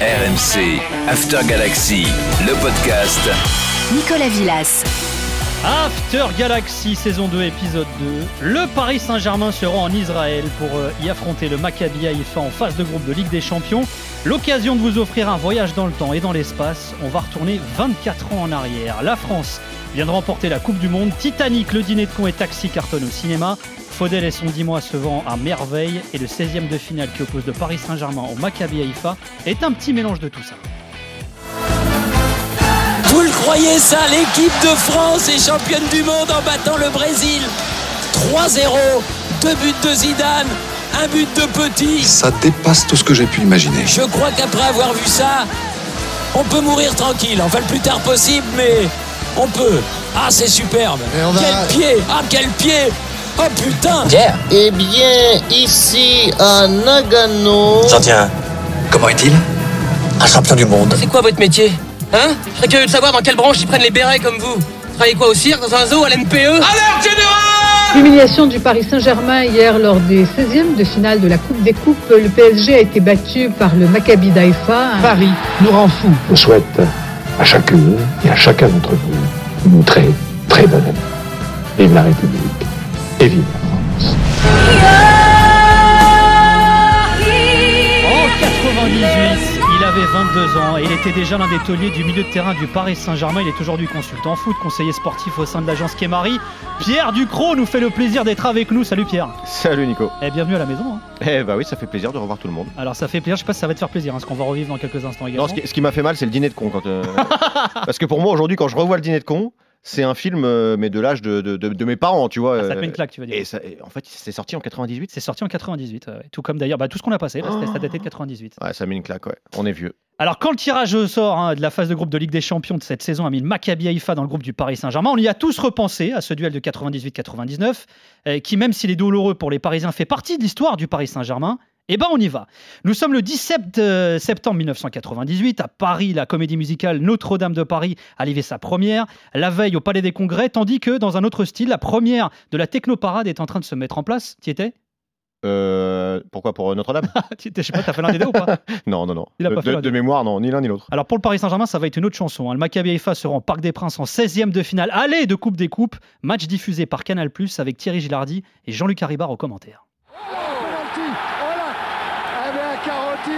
RMC After Galaxy, le podcast. Nicolas Villas. After Galaxy saison 2 épisode 2. Le Paris Saint-Germain sera en Israël pour euh, y affronter le Maccabi Haïfa en phase de groupe de Ligue des Champions. L'occasion de vous offrir un voyage dans le temps et dans l'espace. On va retourner 24 ans en arrière. La France vient de remporter la Coupe du Monde. Titanic, le dîner de con et taxi cartonne au cinéma. Faudel et son 10 mois se vend à merveille et le 16e de finale qui oppose le Paris Saint-Germain au Maccabi Haïfa est un petit mélange de tout ça. Vous le croyez ça L'équipe de France est championne du monde en battant le Brésil 3-0, deux buts de Zidane, un but de Petit. Ça dépasse tout ce que j'ai pu imaginer. Je crois qu'après avoir vu ça, on peut mourir tranquille. Enfin, le plus tard possible, mais on peut. Ah, c'est superbe. Quel pied Ah, quel pied Oh putain Eh bien, ici à Nagano. J'en tiens. Comment est-il? Un champion du monde. C'est quoi votre métier? Hein? Je serais curieux de savoir dans quelle branche ils prennent les bérets comme vous. Vous travaillez quoi au cirque, dans un zoo, à l'NPE Alerte générale L'humiliation du Paris Saint-Germain hier lors des 16e de finale de la Coupe des Coupes. Le PSG a été battu par le Maccabi d'Haïfa. Paris nous rend fous. Je souhaite à chacune et à chacun d'entre vous une très, très bonne année. Vive la République En 98, il avait 22 ans et il était déjà l'un des tauliers du milieu de terrain du Paris Saint-Germain. Il est aujourd'hui consultant foot, conseiller sportif au sein de l'agence Kémari. Pierre Ducrot nous fait le plaisir d'être avec nous. Salut Pierre. Salut Nico. Et bienvenue à la maison. hein. Eh bah oui, ça fait plaisir de revoir tout le monde. Alors ça fait plaisir, je sais pas si ça va te faire plaisir, hein, ce qu'on va revivre dans quelques instants également. Non, ce qui, m'a fait mal, c'est le dîner de con. Quand, euh, Parce que pour moi, aujourd'hui, quand je revois le dîner de con, c'est un film, euh, mais de l'âge de, de- de- de mes parents, tu vois. Ah, ça te euh, met une claque, tu veux dire. Et, ça- et en fait, c'est sorti en 98. C'est sorti en 98, ouais. tout comme d'ailleurs bah, tout ce qu'on a passé, là, c'était ça datait de 98. Ouais, ça met une claque, ouais. On est vieux. Alors quand le tirage au sort hein, de la phase de groupe de Ligue des Champions de cette saison a mis le Maccabi Haïfa dans le groupe du Paris Saint-Germain, on y a tous repensé à ce duel de 98-99, euh, qui même s'il est douloureux pour les Parisiens fait partie de l'histoire du Paris Saint-Germain. Eh ben on y va. Nous sommes le 17 euh, septembre 1998 à Paris, la comédie musicale Notre-Dame de Paris a livré sa première, la veille au Palais des Congrès, tandis que dans un autre style, la première de la technoparade est en train de se mettre en place. Tu y étais? Euh, pourquoi Pour euh, Notre-Dame? Je sais pas, t'as fait l'un des deux ou pas? Non, non, non. Il a de, pas fait de- de mémoire, non, ni l'un ni l'autre. Alors pour le Paris Saint-Germain, ça va être une autre chanson. hein. Le Maccabi Haïfa sera en Parc des Princes en 16e de finale. Allez de Coupe des Coupes. Match diffusé par Canal+, avec Thierry Gilardi et Jean-Luc Haribard aux commentaires. Eh bien, Carotti,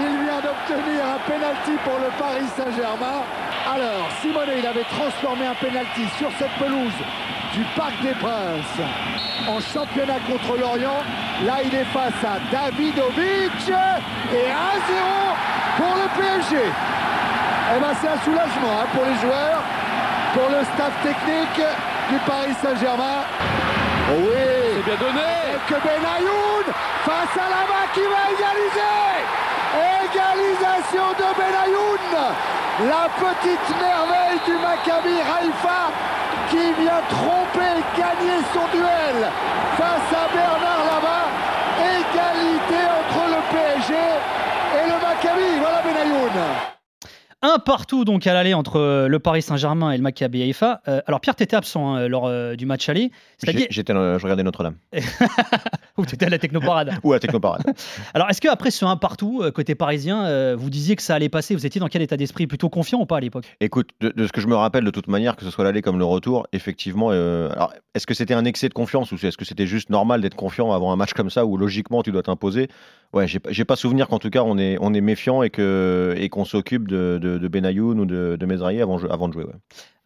il vient d'obtenir un penalty pour le Paris Saint-Germain. Alors, Simone, il avait transformé un penalty sur cette pelouse du Parc des Princes en championnat contre l'Orient. Là, il est face à Davidovic et 1-0 pour le PSG. Eh ben, c'est un soulagement hein, pour les joueurs, pour le staff technique du Paris Saint-Germain. Oh oui, c'est bien donné. Et que Benayoun face à la main qui va égaliser. Égalisation de Benayoun, la petite merveille du Maccabi Haïfa qui vient tromper et gagner son duel face à Bernard Lama. Égalité entre le PSG et le Maccabi. Voilà Benayoun. Un partout donc à l'aller entre euh, le Paris Saint-Germain et le Maccabi Haïfa. Euh, alors Pierre, t'étais absent hein, lors euh, du match aller. J'étais, je regardais Notre-Dame. où t'étais à la technoparade. Ou à Technoparade. Alors est-ce qu'après ce un partout côté parisien, euh, vous disiez que ça allait passer? Vous étiez dans quel état d'esprit? Plutôt confiant ou pas à l'époque? Écoute, de, de ce que je me rappelle de toute manière, que ce soit l'aller comme le retour, effectivement, alors, est-ce que c'était un excès de confiance ou est-ce que c'était juste normal d'être confiant avant un match comme ça où logiquement tu dois t'imposer? Ouais, j'ai pas- j'ai pas souvenir qu'en tout cas on est, on est méfiant et que et qu'on s'occupe de, de, Benayoun ou de, de Mezrahi avant, avant de jouer. ouais.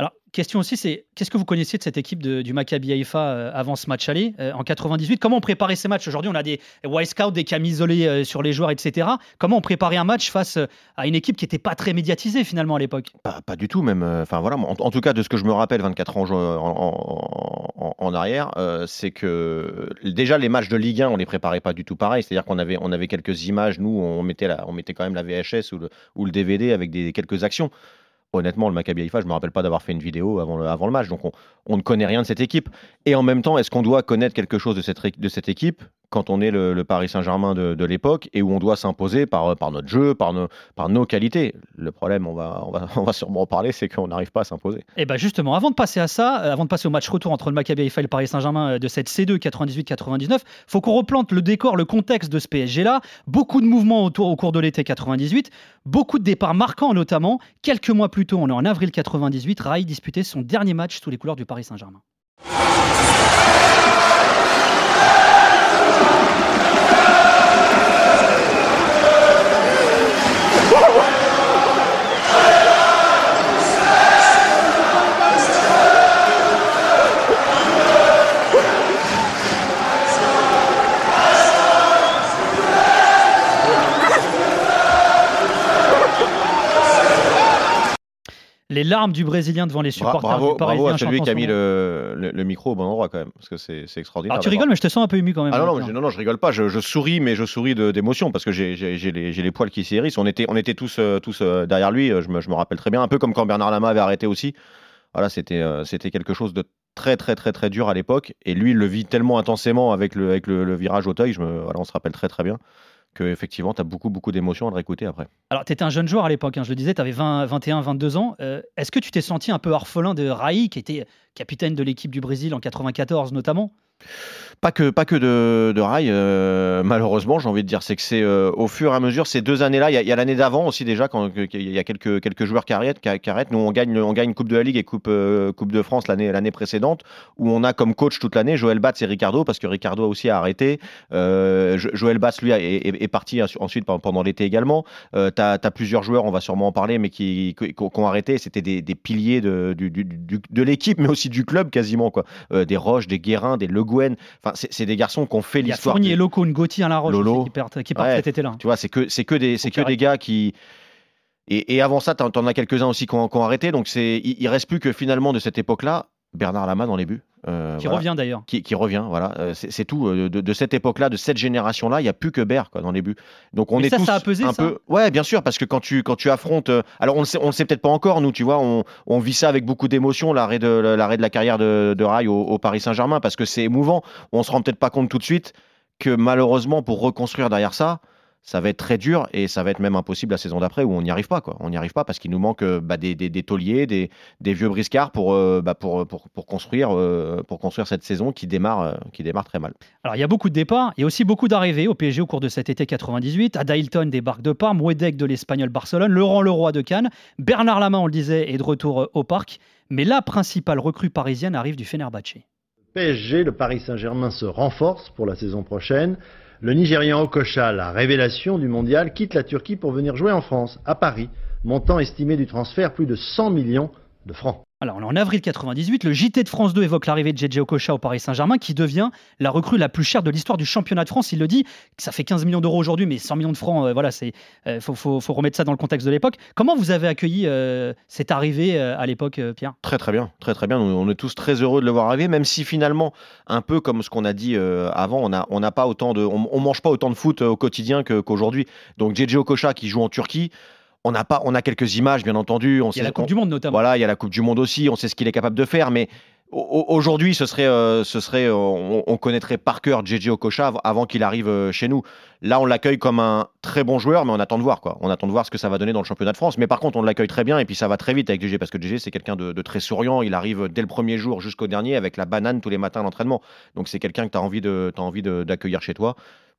Alors, question aussi, c'est qu'est-ce que vous connaissiez de cette équipe du Maccabi Haïfa euh, avant ce match aller euh, en 98 Comment on préparait ces matchs? Aujourd'hui, on a des Wild Scouts, des cams isolés euh, sur les joueurs, etc. Comment on préparait un match face à une équipe qui n'était pas très médiatisée finalement à l'époque? Pas, du tout, même. Enfin voilà, en, tout cas, de ce que je me rappelle, 24 ans en, en- arrière, c'est que déjà les matchs de Ligue 1, on les préparait pas du tout pareil. C'est-à-dire qu'on avait, on avait quelques images, nous, on mettait, on mettait quand même la VHS ou le, ou le DVD avec des, quelques actions. Honnêtement, le Maccabi Haïfa, je me rappelle pas d'avoir fait une vidéo avant le, match, donc on, ne connaît rien de cette équipe. Et en même temps, est-ce qu'on doit connaître quelque chose de cette équipe? Quand on est le, Paris Saint-Germain de, l'époque et où on doit s'imposer par, notre jeu, par nos, qualités Le problème, on va, sûrement en parler, c'est qu'on n'arrive pas à s'imposer. Et bien justement, avant de passer à ça, euh, avant de passer au match retour entre le Maccabi Haïfa et le Paris Saint-Germain euh, de cette C2 98-99, faut qu'on replante le décor, le contexte de ce PSG-là. Beaucoup de mouvements autour, au cours de l'été 98, beaucoup de départs marquants notamment. Quelques mois plus tôt, on est en avril 98, Rai disputait son dernier match sous les couleurs du Paris Saint-Germain. Les larmes du Brésilien devant les supporters bravo, du Parisien. bravo à celui qui a mis le, le- le micro au bon endroit quand même, parce que c'est extraordinaire. Alors tu rigoles, mais je te sens un peu ému quand même. Ah non, non, je, non, non, je rigole pas, je, je souris, mais je souris d'émotion parce que j'ai les, poils qui s'hérissent. On était, on était tous, euh, tous euh, derrière lui, euh, je me, je me rappelle très bien, un peu comme quand Bernard Lama avait arrêté aussi. Voilà, c'était c'était quelque chose de très, très, très, très dur à l'époque. Et lui, il le vit tellement intensément avec le, avec le, le virage au teuil, je me, voilà, on se rappelle très, très bien qu'effectivement, tu as beaucoup, beaucoup d'émotions à le réécouter après. Alors, tu étais un jeune joueur à l'époque, hein, je le disais, tu avais 20, 21, 22 ans. Euh, Est-ce que tu t'es senti un peu orphelin de Raí, qui était capitaine de l'équipe du Brésil en 94 notamment? Pas que, pas que de, de rail, euh, malheureusement, j'ai envie de dire. C'est que c'est euh, au fur et à mesure, ces deux années-là, il y a, il l'année d'avant aussi déjà, quand qu'il y a quelques, quelques joueurs qui arrêtent. qui- arrêtent. Nous, on gagne, on gagne Coupe de la Ligue et Coupe, euh, coupe de France l'année précédente, où on a comme coach toute l'année Joël Batz et Ricardo, parce que Ricardo aussi a arrêté. Jo- Joël Batz, lui, est, parti ensuite pendant- l'été également. Tu as, plusieurs joueurs, on va sûrement en parler, mais qui, qui, ont arrêté. C'était des, des piliers de, de l'équipe, mais aussi du club quasiment. Quoi. Des Roches, des Guérin, des Le Enfin, c'est des garçons qui ont fait l'histoire. Fournier, du- Loco, Ngoti, Alain Roche Lolo. qui partent, qui Ouais, cet été-là. Tu vois, c'est que, c'est que, des, c'est que des gars qui. Et, et avant ça, t'en en as quelques-uns aussi qui ont, arrêté. Donc, c'est, il, il reste plus que finalement de cette époque-là, Bernard Lama dans les buts. Euh, Qui voilà. revient d'ailleurs. Qui, qui revient, voilà. Euh, c'est, tout. Euh, De, de cette époque-là, de cette génération-là, il n'y a plus que Ber quoi, dans les buts. Donc, on Mais est ça, tous ça a pesé, un ça peu. Ouais, bien sûr, parce que quand tu, quand tu affrontes. alors, on le sait, sait peut-être pas encore, nous, tu vois, on, on vit ça avec beaucoup d'émotion, l'arrêt de, de la carrière de, de Rail au, au Paris Saint-Germain, parce que c'est émouvant. On se rend peut-être pas compte tout de suite que malheureusement, pour reconstruire derrière ça, ça va être très dur et ça va être même impossible la saison d'après où on n'y arrive pas. Quoi. On n'y arrive pas parce qu'il nous manque euh, bah, des, des, des tauliers, des, des vieux briscards pour, euh, bah, pour, pour, pour, construire, euh, pour construire cette saison qui démarre, euh, qui démarre très mal. Alors, il y a beaucoup de départs, il y a aussi beaucoup d'arrivées au PSG au cours de cet été 98. Ada Hilton débarque de Parme, Wedek de l'Espagnol Barcelone, Laurent Leroy de Cannes, Bernard Lama, on le disait, est de retour euh, au parc. Mais la principale recrue parisienne arrive du Fenerbahçe. PSG, le Paris Saint-Germain se renforce pour la saison prochaine. Le Nigérian Okocha, la révélation du mondial, quitte la Turquie pour venir jouer en France, à Paris. Montant estimé du transfert plus de 100 millions de francs. Alors, on est en avril 98. Le JT de France 2 évoque l'arrivée de JJ Okocha au Paris Saint-Germain, qui devient la recrue la plus chère de l'histoire du championnat de France. Il le dit, ça fait 15 millions d'euros aujourd'hui, mais 100 millions de francs, euh, voilà, c'est euh, faut, faut, faut remettre ça dans le contexte de l'époque. Comment vous avez accueilli euh, cette arrivée à l'époque, Pierre? Très très bien, très très bien. On est tous très heureux de le voir arriver, même si finalement, un peu comme ce qu'on a dit avant, on n'a on pas autant de, on, on mange pas autant de foot au quotidien qu'aujourd'hui. Donc JJ Okocha qui joue en Turquie. On a, pas, on a quelques images, bien entendu. On Il y a sait- la Coupe on- du Monde notamment. Voilà, il y a la Coupe du Monde aussi, on sait ce qu'il est capable de faire, mais au- au- aujourd'hui, ce serait, euh, ce serait, euh, on, on connaîtrait par cœur JJ Okocha av- avant qu'il arrive euh, chez nous. Là, on l'accueille comme un très bon joueur, mais on attend de voir, quoi. On attend de voir ce que ça va donner dans le championnat de France. Mais par contre, on l'accueille très bien et puis ça va très vite avec JJ parce que JJ, c'est quelqu'un de, de très souriant. Il arrive dès le premier jour jusqu'au dernier avec la banane tous les matins à l'entraînement. Donc c'est quelqu'un que tu as envie de, t'as envie d'accueillir chez toi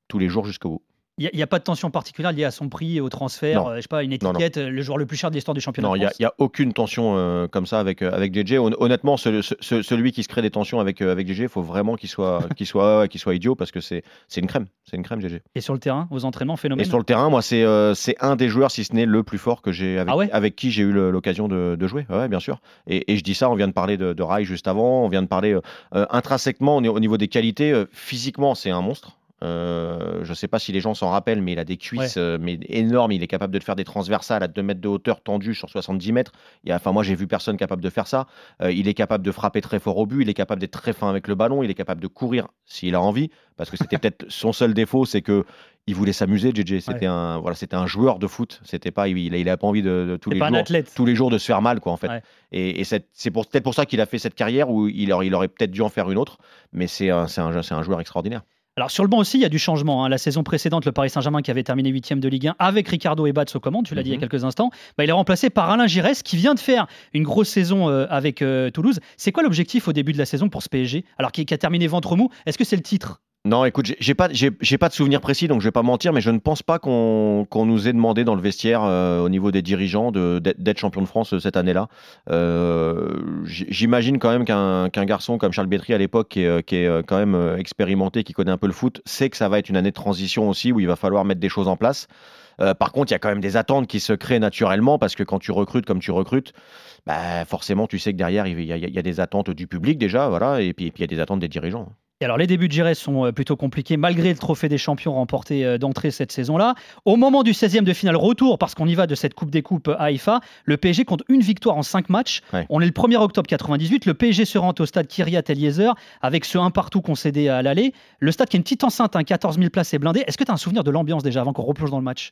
tous les jours jusqu'au bout. Il n'y a, pas de tension particulière liée à son prix, au transfert, Non. euh, je sais pas, une Non, non. étiquette, euh, le joueur le plus cher de l'histoire du championnat. Non, il n'y a, aucune tension euh, comme ça avec, euh, avec JJ. Hon- Honnêtement, ce- ce- ce- celui qui se crée des tensions avec, avec JJ, il faut vraiment qu'il soit, qu'il soit, qu'il soit idiot parce que c'est une crème. C'est une crème, JJ. Et sur le terrain, aux entraînements, phénomène. Et sur le terrain, moi, c'est euh, un des joueurs, si ce n'est le plus fort que j'ai avec, Ah ouais avec qui j'ai eu l'occasion de, de jouer. Ouais, bien sûr. Et, et je dis ça, on vient de parler de, de Rai juste avant, on vient de parler intrinsèquement au, au niveau des qualités. physiquement, c'est un monstre. Euh, je ne sais pas si les gens s'en rappellent, mais il a des cuisses euh, mais énormes. Il est capable de faire des transversales à 2 mètres de hauteur tendues sur 70 mètres. Il a- Enfin, moi, j'ai vu personne capable de faire ça. Euh, il est capable de frapper très fort au but. Il est capable d'être très fin avec le ballon. Il est capable de courir s'il a envie. Parce que c'était peut-être son seul défaut, c'est que il voulait s'amuser. JJ, c'était un voilà, c'était un joueur de foot. C'était pas, il, il a pas envie de, de tous les jours, tous les jours de se faire mal, quoi, en fait. Ouais. Et, et c'est pour- peut-être pour ça qu'il a fait cette carrière où il aurait, il aurait peut-être dû en faire une autre. Mais c'est un, un, c'est un joueur extraordinaire. Alors sur le banc aussi, il y a du changement. hein. La saison précédente, le Paris Saint-Germain qui avait terminé 8 de Ligue 1 avec Ricardo Ebats aux commandes, tu l'as dit il y a Mhm. quelques instants, bah, il est remplacé par Alain Giresse qui vient de faire une grosse saison euh, avec euh, Toulouse. C'est quoi l'objectif au début de la saison pour ce PSG Alors qui, qui a terminé ventre mou, est-ce que c'est le titre? Non, écoute, j'ai- pas, j'ai pas de souvenir précis, donc je vais pas mentir, mais je ne pense pas qu'on nous ait demandé dans le vestiaire, euh, au niveau des dirigeants, d'être champion de France euh, cette année-là. Euh, J'imagine quand même qu'un garçon comme Charles Bétry à l'époque, qui est, qui est quand même expérimenté, qui connaît un peu le foot, sait que ça va être une année de transition aussi, où il va falloir mettre des choses en place. Par contre, il y a quand même des attentes qui se créent naturellement, parce que quand tu recrutes comme tu recrutes, bah, forcément, tu sais que derrière, il y a, y a des attentes du public déjà, voilà, et puis et puis il y a des attentes des dirigeants. Et alors les débuts de Giresse sont euh, plutôt compliqués malgré le trophée des champions remporté euh, d'entrée cette saison-là. Au moment du 16e de finale retour, parce qu'on y va de cette Coupe des Coupes à Haïfa, le PSG compte une victoire en 5 matchs. Ouais. On est le 1er octobre 98. Le PSG se rend au stade Kiryat Eliezer avec ce 1 partout concédé à l'aller. Le stade qui est une petite enceinte, hein, 14 000 places et blindé. Est-ce que tu as un souvenir de l'ambiance déjà avant qu'on replonge dans le match?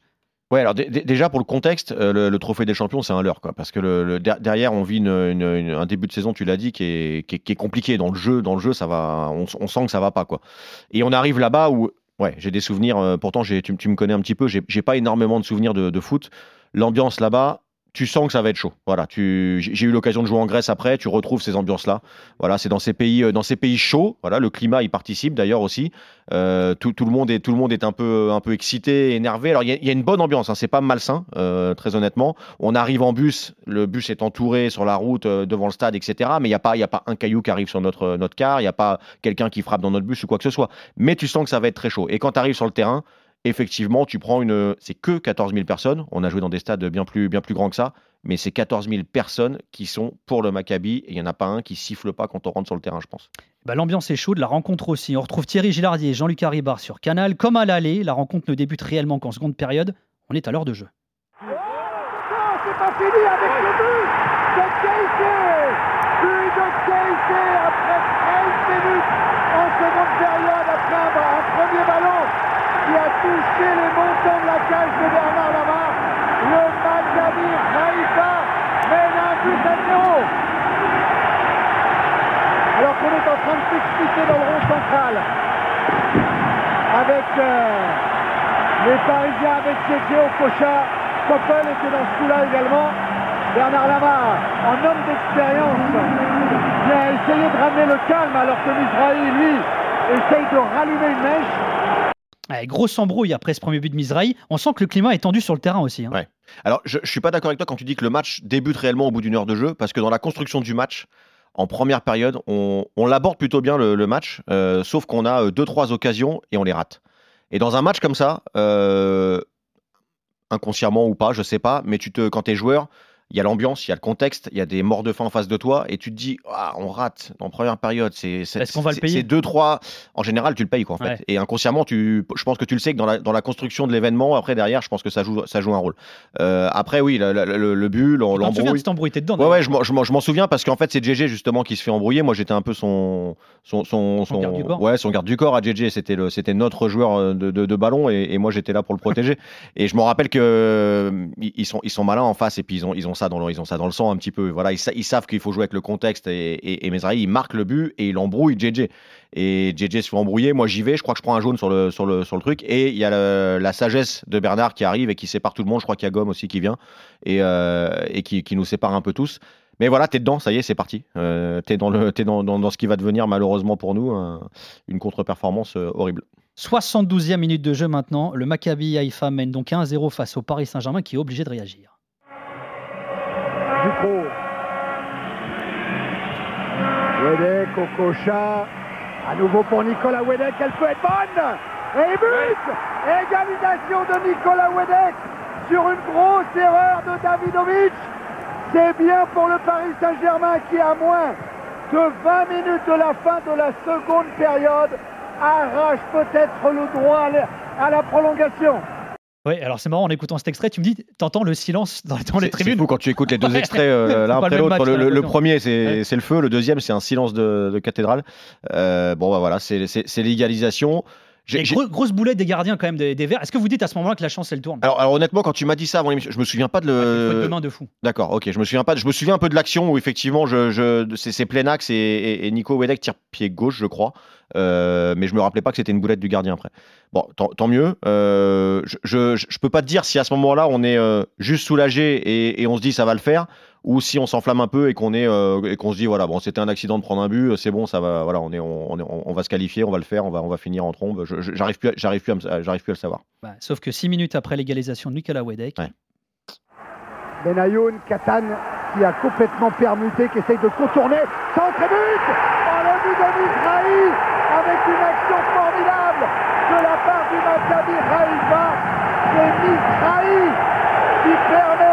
Ouais, alors dé- dé- déjà pour le contexte, euh, le, trophée des champions, c'est un leurre, quoi, parce que le, le- der- derrière, on vit un début de saison, tu l'as dit, qui est, qui, est, compliqué dans le jeu. Dans le jeu, ça va, on, sent que ça va pas, quoi. Et on arrive là-bas où, ouais, j'ai des souvenirs. euh, pourtant, tu, me connais un petit peu. J'ai pas énormément de souvenirs de foot. L'ambiance là-bas. Tu sens que ça va être chaud. Voilà, j'ai eu l'occasion de jouer en Grèce après. Tu retrouves ces ambiances-là. Voilà, c'est dans ces pays, euh, dans ces pays chauds. Voilà, le climat y participe d'ailleurs aussi. Euh, tout, le monde est, un peu, un peu excité, énervé. Alors il y, a- y une bonne ambiance, hein, c'est pas malsain, euh, très honnêtement. On arrive en bus, le bus est entouré sur la route devant le stade, etc. Mais il n'y a pas, y a pas un caillou qui arrive sur notre, notre car, il n'y a pas quelqu'un qui frappe dans notre bus ou quoi que ce soit. Mais tu sens que ça va être très chaud. Et quand tu arrives sur le terrain, effectivement, tu prends une, c'est que 14 000 personnes. On a joué dans des stades bien plus, bien plus grands que ça. Mais c'est 14 000 personnes qui sont pour le Maccabi et il n'y en a pas un qui siffle pas quand on rentre sur le terrain, je pense. Bah, L'ambiance est chaude, la rencontre aussi. On retrouve Thierry Gilardier et Jean-Luc Haribard sur Canal. Comme à l'aller, la rencontre ne débute réellement qu'en seconde période. On est à l'heure de jeu. c'est pas fini avec le but de Keïté But de Keïté après 13 minutes en seconde période après un, un premier ballon qui a les montants de la cage de Bernard Lamar. Le Maccabi Haïfa mène un but à zéro. Alors qu'on est en train de s'expliquer dans le rond central avec euh, les Parisiens avec JJ Okocha. Coppel était dans ce coup-là également. Bernard Lamar, en homme d'expérience, vient essayer de ramener le calme alors que Mizrahi, lui, essaye de rallumer une mèche. Ouais, grosse embrouille après ce premier but de Mizrahi. On sent que le climat est tendu sur le terrain aussi. hein. Alors, je, je suis pas d'accord avec toi quand tu dis que le match débute réellement au bout d'une heure de jeu, parce que dans la construction du match, en première période, on, l'aborde plutôt bien le, match, euh, sauf qu'on a euh, deux trois occasions et on les rate. Et dans un match comme ça, euh, inconsciemment ou pas, je sais pas, mais tu te, quand tu es joueur, il y a l'ambiance, il y a le contexte, il y a des morts de faim en face de toi, et tu te dis, ah, on rate en première période. C'est, c'est, Est-ce qu'on va le payer C'est deux, trois. En général, tu le payes, quoi, en fait. Ouais. Et inconsciemment, tu, je pense que tu le sais que dans la, dans la construction de l'événement, après, derrière, je pense que ça joue, ça joue un rôle. Euh, après, oui, le, le, le- le but, Tu l'embrouille. embrouille T'es dedans Ouais, ouais, je m'en- je je m'en souviens parce qu'en fait, c'est JJ justement qui se fait embrouiller. Moi, j'étais un peu son, son, son, Son garde du corps. ouais, son garde du corps à JJ. C'était le, c'était notre joueur euh, de, de, de ballon et, et moi, j'étais là pour le protéger. et je me rappelle que euh, ils ils sont, ils sont malins en face et puis ils ont, ils ont dans ont ça dans le sang un petit peu. Voilà, ils, sa- ils savent qu'il faut jouer avec le contexte et, et, Mezrahi, il marque le but et il embrouille JJ. Et JJ se fait embrouiller. Moi, j'y vais. Je crois que je prends un jaune sur le, sur le, sur le truc. Et il y a la sagesse de Bernard qui arrive et qui sépare tout le monde. Je crois qu'il y a Gomme aussi qui vient et, euh, et qui, nous sépare un peu tous. Mais voilà, t'es dedans, ça y est, c'est parti. Euh, t'es dans, dans, dans, ce qui va devenir malheureusement pour nous un- une contre-performance euh, horrible. 72e minute de jeu maintenant. Le Maccabi Haïfa mène donc 1-0 face au Paris Saint-Germain qui est obligé de réagir. Dupro. Wedek, Okocha. À nouveau pour Nicolas Wedek, elle peut être bonne. Et but Égalisation de Nicolas Wedek sur une grosse erreur de Davidovic. C'est bien pour le Paris Saint-Germain qui, a moins de 20 minutes de la fin de la seconde période, arrache peut-être le droit à la prolongation. Oui, alors c'est marrant en écoutant cet extrait, tu me dis, t'entends le silence dans, les tribunes. C'est fou quand tu écoutes les deux extraits euh, l'un après l'autre. Le, premier, c'est le feu, le deuxième, c'est un silence de, cathédrale. Euh, bon, bah voilà, c'est l'égalisation. J'ai grosse boulette des gardiens quand même des, Verts. Est-ce que vous dites à ce moment-là que la chance elle tourne? Alors, honnêtement, quand tu m'as dit ça avant l'émission, je me souviens pas de le. de main de fou. D'accord, ok. Je me souviens pas. Je me souviens un peu de l'action où effectivement, je, je c'est plein axe et, Nico Wedek tire pied gauche, je crois. Euh, mais je me rappelais pas que c'était une boulette du gardien après. Bon, tant, mieux. Euh, je, je, peux pas te dire si à ce moment-là on est euh, juste soulagé et, et, on se dit ça va le faire, ou si on s'enflamme un peu et qu'on est euh, et qu'on se dit voilà bon c'était un accident de prendre un but c'est bon ça va voilà on est on, on, va se qualifier on va le faire on va on va finir en trombe. J'arrive plus j'arrive plus à j'arrive plus à le savoir. Bah, sauf que six minutes après l'égalisation de Nicolas Wedek ouais. Benayoun Katan qui a complètement permuté qui essaye de contourner centre but dans le but de Mizrahi avec une action formidable de la part du Maccabi Haïfa. C'est Mizrahi qui permet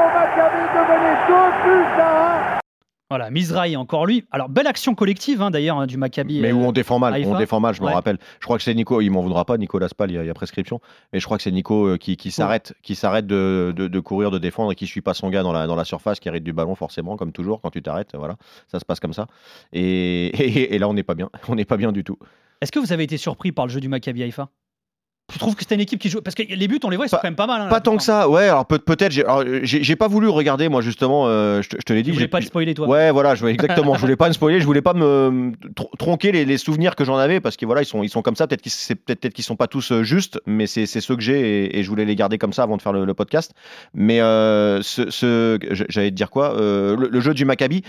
de mener deux buts à 1. Voilà, Mizrahi encore lui. Alors belle action collective hein, d'ailleurs hein, du Maccabi. Mais où on défend mal, on défend mal, je me rappelle. Je crois que c'est Nico, il m'en voudra pas, Nicolas Spal, il y, a, prescription. Mais je crois que c'est Nico euh, qui, s'arrête, qui s'arrête de, de, courir, de défendre et qui suit pas son gars dans la, dans la surface, qui arrête du ballon forcément, comme toujours quand tu t'arrêtes. Voilà, ça se passe comme ça. Et, et là on n'est pas bien, on n'est pas bien du tout. Est-ce que vous avez été surpris par le jeu du Maccabi Haïfa? Je trouve que c'était une équipe qui joue. Parce que les buts, on les voit, ils sont quand même pas mal. Hein, pas tant que ça, ouais. Alors peut-être, j'ai pas voulu regarder, moi, justement. Euh, je, te, l'ai dit. Je voulais pas le spoiler, toi. Ouais, voilà, je, exactement. je voulais pas me spoiler, je voulais pas me tronquer les, souvenirs que j'en avais, parce que voilà, ils sont, ils sont comme ça. Peut-être qu'ils peut qu'ils sont pas tous euh, justes, mais c'est ceux que j'ai et, je voulais les garder comme ça avant de faire le, podcast. Mais euh, ce, j'allais te dire quoi le, jeu du Maccabi,